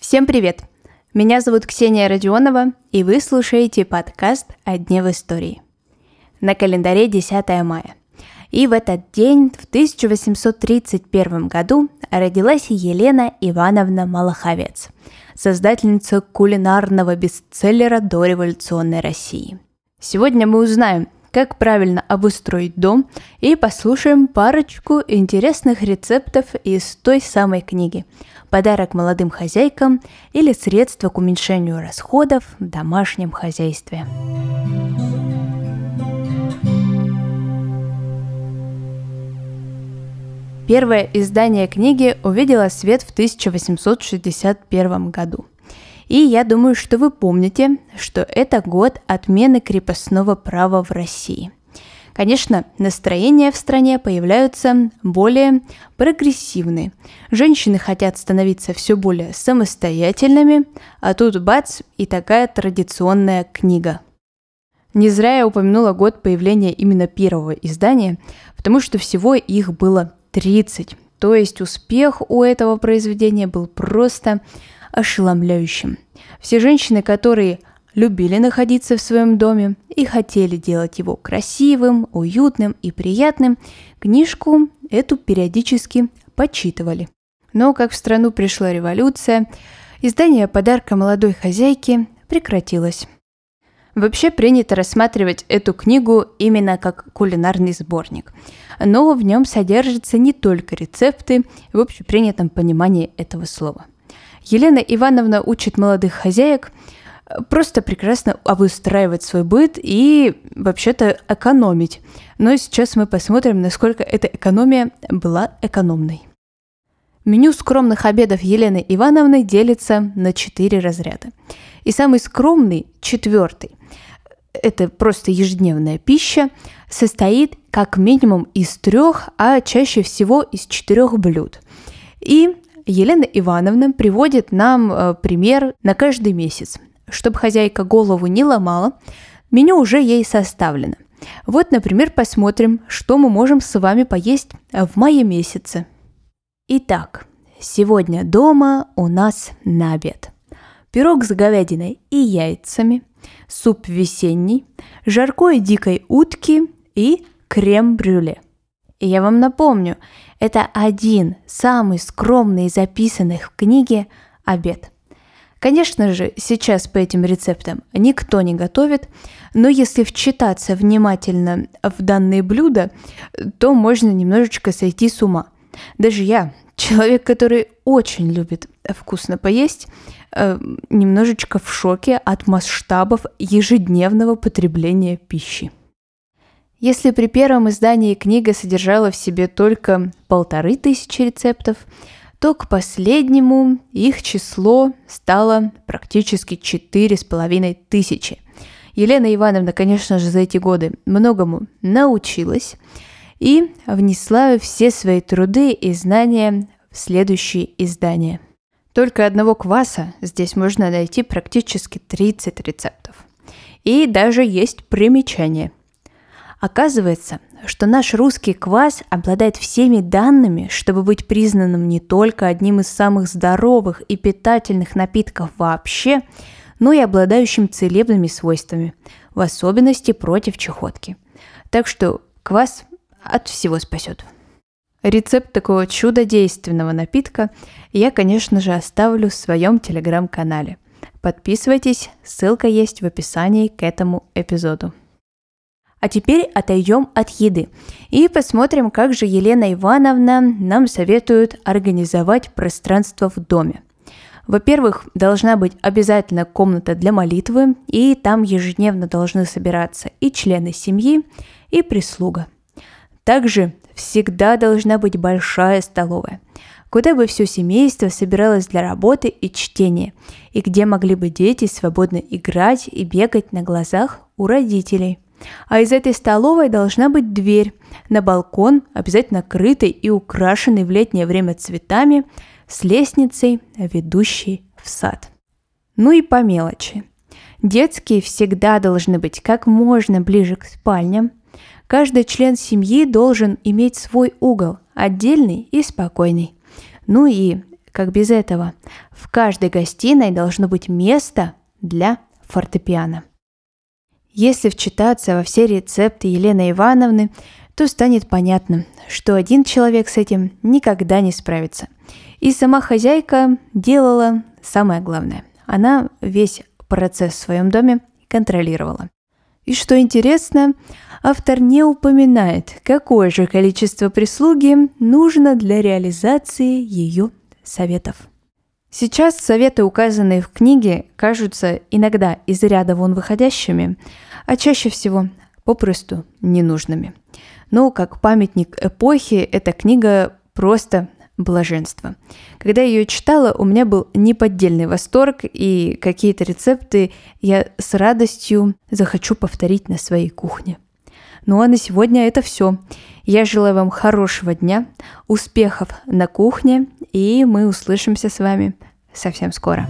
Всем привет! Меня зовут Ксения Родионова, и вы слушаете подкаст «О дне в истории». На календаре 10 мая. И в этот день, в 1831 году, родилась Елена Ивановна Малаховец, создательница кулинарного бестселлера до революционной России. Сегодня мы узнаем, как правильно обустроить дом и послушаем парочку интересных рецептов из той самой книги «Подарок молодым хозяйкам» или «Средства к уменьшению расходов в домашнем хозяйстве». Первое издание книги увидело свет в 1861 году. И я думаю, что вы помните, что это год отмены крепостного права в России. Конечно, настроения в стране появляются более прогрессивные. Женщины хотят становиться все более самостоятельными, а тут бац и такая традиционная книга. Не зря я упомянула год появления именно первого издания, потому что всего их было 30. То есть успех у этого произведения был просто ошеломляющим. Все женщины, которые любили находиться в своем доме и хотели делать его красивым, уютным и приятным, книжку эту периодически почитывали. Но как в страну пришла революция, издание подарка молодой хозяйке прекратилось. Вообще принято рассматривать эту книгу именно как кулинарный сборник, но в нем содержатся не только рецепты в общепринятом понимании этого слова. Елена Ивановна учит молодых хозяек э, просто прекрасно обустраивать свой быт и вообще-то экономить. Но сейчас мы посмотрим, насколько эта экономия была экономной. Меню скромных обедов Елены Ивановны делится на четыре разряда. И самый скромный, четвертый, это просто ежедневная пища, состоит как минимум из трех, а чаще всего из четырех блюд. И Елена Ивановна приводит нам э, пример на каждый месяц. Чтобы хозяйка голову не ломала, меню уже ей составлено. Вот, например, посмотрим, что мы можем с вами поесть в мае месяце. Итак, сегодня дома у нас на обед. Пирог с говядиной и яйцами, суп весенний, жаркое дикой утки и крем-брюле. И я вам напомню, это один самый скромный из записанных в книге обед. Конечно же, сейчас по этим рецептам никто не готовит, но если вчитаться внимательно в данные блюда, то можно немножечко сойти с ума. Даже я, человек, который очень любит вкусно поесть, э, немножечко в шоке от масштабов ежедневного потребления пищи. Если при первом издании книга содержала в себе только полторы тысячи рецептов, то к последнему их число стало практически четыре с половиной тысячи. Елена Ивановна, конечно же, за эти годы многому научилась и внесла все свои труды и знания в следующие издания. Только одного кваса здесь можно найти практически 30 рецептов. И даже есть примечание – Оказывается, что наш русский квас обладает всеми данными, чтобы быть признанным не только одним из самых здоровых и питательных напитков вообще, но и обладающим целебными свойствами, в особенности против чехотки. Так что квас от всего спасет. Рецепт такого чудодейственного напитка я, конечно же, оставлю в своем телеграм-канале. Подписывайтесь, ссылка есть в описании к этому эпизоду. А теперь отойдем от еды и посмотрим, как же Елена Ивановна нам советует организовать пространство в доме. Во-первых, должна быть обязательно комната для молитвы, и там ежедневно должны собираться и члены семьи, и прислуга. Также всегда должна быть большая столовая, куда бы все семейство собиралось для работы и чтения, и где могли бы дети свободно играть и бегать на глазах у родителей. А из этой столовой должна быть дверь на балкон, обязательно крытый и украшенный в летнее время цветами, с лестницей, ведущей в сад. Ну и по мелочи. Детские всегда должны быть как можно ближе к спальням. Каждый член семьи должен иметь свой угол, отдельный и спокойный. Ну и, как без этого, в каждой гостиной должно быть место для фортепиано. Если вчитаться во все рецепты Елены Ивановны, то станет понятно, что один человек с этим никогда не справится. И сама хозяйка делала самое главное. Она весь процесс в своем доме контролировала. И что интересно, автор не упоминает, какое же количество прислуги нужно для реализации ее советов. Сейчас советы, указанные в книге, кажутся иногда из ряда вон выходящими, а чаще всего попросту ненужными. Но как памятник эпохи эта книга просто блаженство. Когда я ее читала, у меня был неподдельный восторг, и какие-то рецепты я с радостью захочу повторить на своей кухне. Ну а на сегодня это все. Я желаю вам хорошего дня, успехов на кухне, и мы услышимся с вами совсем скоро.